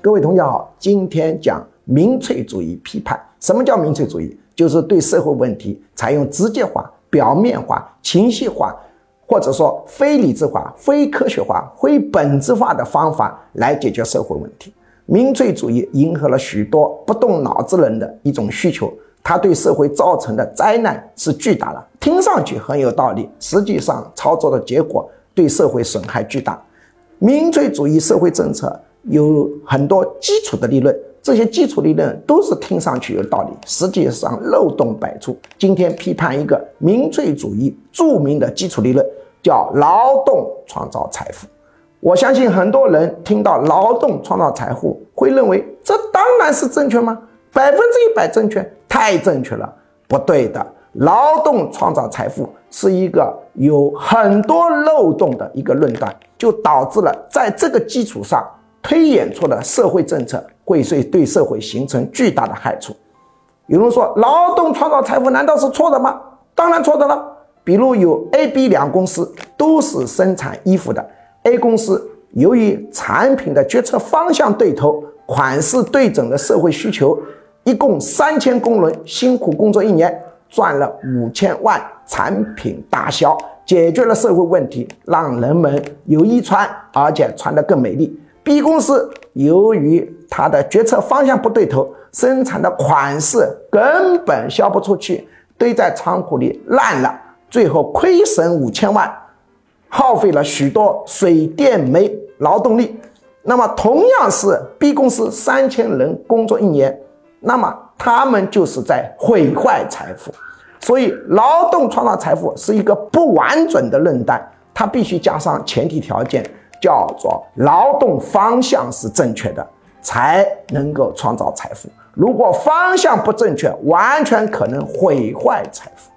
各位同学好，今天讲民粹主义批判。什么叫民粹主义？就是对社会问题采用直接化、表面化、情绪化，或者说非理智化、非科学化、非本质化的方法来解决社会问题。民粹主义迎合了许多不动脑子人的一种需求，它对社会造成的灾难是巨大的。听上去很有道理，实际上操作的结果对社会损害巨大。民粹主义社会政策有很多基础的理论，这些基础理论都是听上去有道理，实际上漏洞百出。今天批判一个民粹主义著名的基础理论，叫劳动创造财富。我相信很多人听到劳动创造财富，会认为这当然是正确吗？百分之一百正确？太正确了？不对的。劳动创造财富是一个有很多漏洞的一个论断，就导致了在这个基础上推演出的社会政策会对对社会形成巨大的害处。有人说，劳动创造财富难道是错的吗？当然错的了。比如有 A、B 两公司都是生产衣服的，A 公司由于产品的决策方向对头、款式对准的社会需求，一共三千工人辛苦工作一年。赚了五千万，产品大销，解决了社会问题，让人们有衣穿，而且穿得更美丽。B 公司由于它的决策方向不对头，生产的款式根本销不出去，堆在仓库里烂了，最后亏损五千万，耗费了许多水电煤劳动力。那么同样是 B 公司三千人工作一年，那么。他们就是在毁坏财富，所以劳动创造财富是一个不完整的论断，它必须加上前提条件，叫做劳动方向是正确的，才能够创造财富。如果方向不正确，完全可能毁坏财富。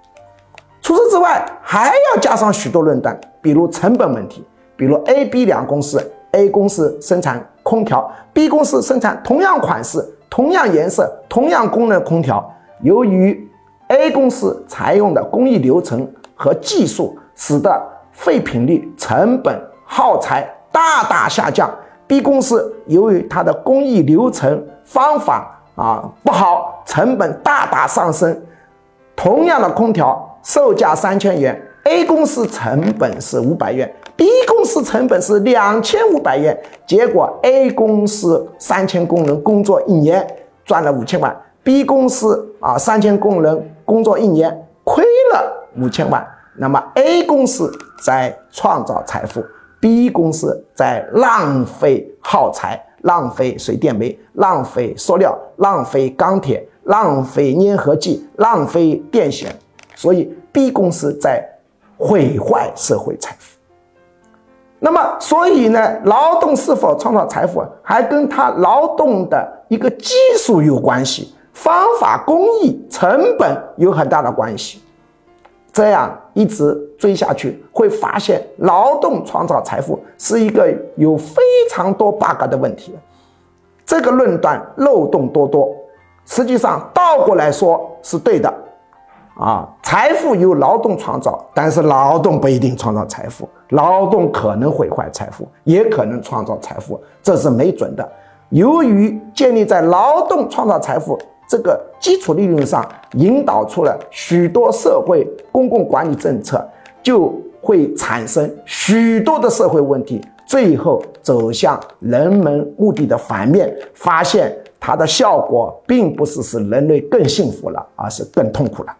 除此之外，还要加上许多论断，比如成本问题，比如 A、B 两公司，A 公司生产空调，B 公司生产同样款式。同样颜色、同样功能空调，由于 A 公司采用的工艺流程和技术，使得废品率、成本、耗材大大下降。B 公司由于它的工艺流程方法啊不好，成本大大上升。同样的空调售价三千元，A 公司成本是五百元。B 公司成本是两千五百元，结果 A 公司三千工人工作一年赚了五千万，B 公司啊三千工人工作一年亏了五千万。那么 A 公司在创造财富，B 公司在浪费耗材、浪费水电煤、浪费塑料、浪费钢铁、浪费粘合剂、浪费电线，所以 B 公司在毁坏社会财富。那么，所以呢，劳动是否创造财富，还跟他劳动的一个技术有关系，方法、工艺、成本有很大的关系。这样一直追下去，会发现劳动创造财富是一个有非常多 bug 的问题。这个论断漏洞多多，实际上倒过来说是对的。啊，财富由劳动创造，但是劳动不一定创造财富，劳动可能毁坏财富，也可能创造财富，这是没准的。由于建立在劳动创造财富这个基础利润上，引导出了许多社会公共管理政策，就会产生许多的社会问题，最后走向人们目的的反面，发现它的效果并不是使人类更幸福了，而是更痛苦了。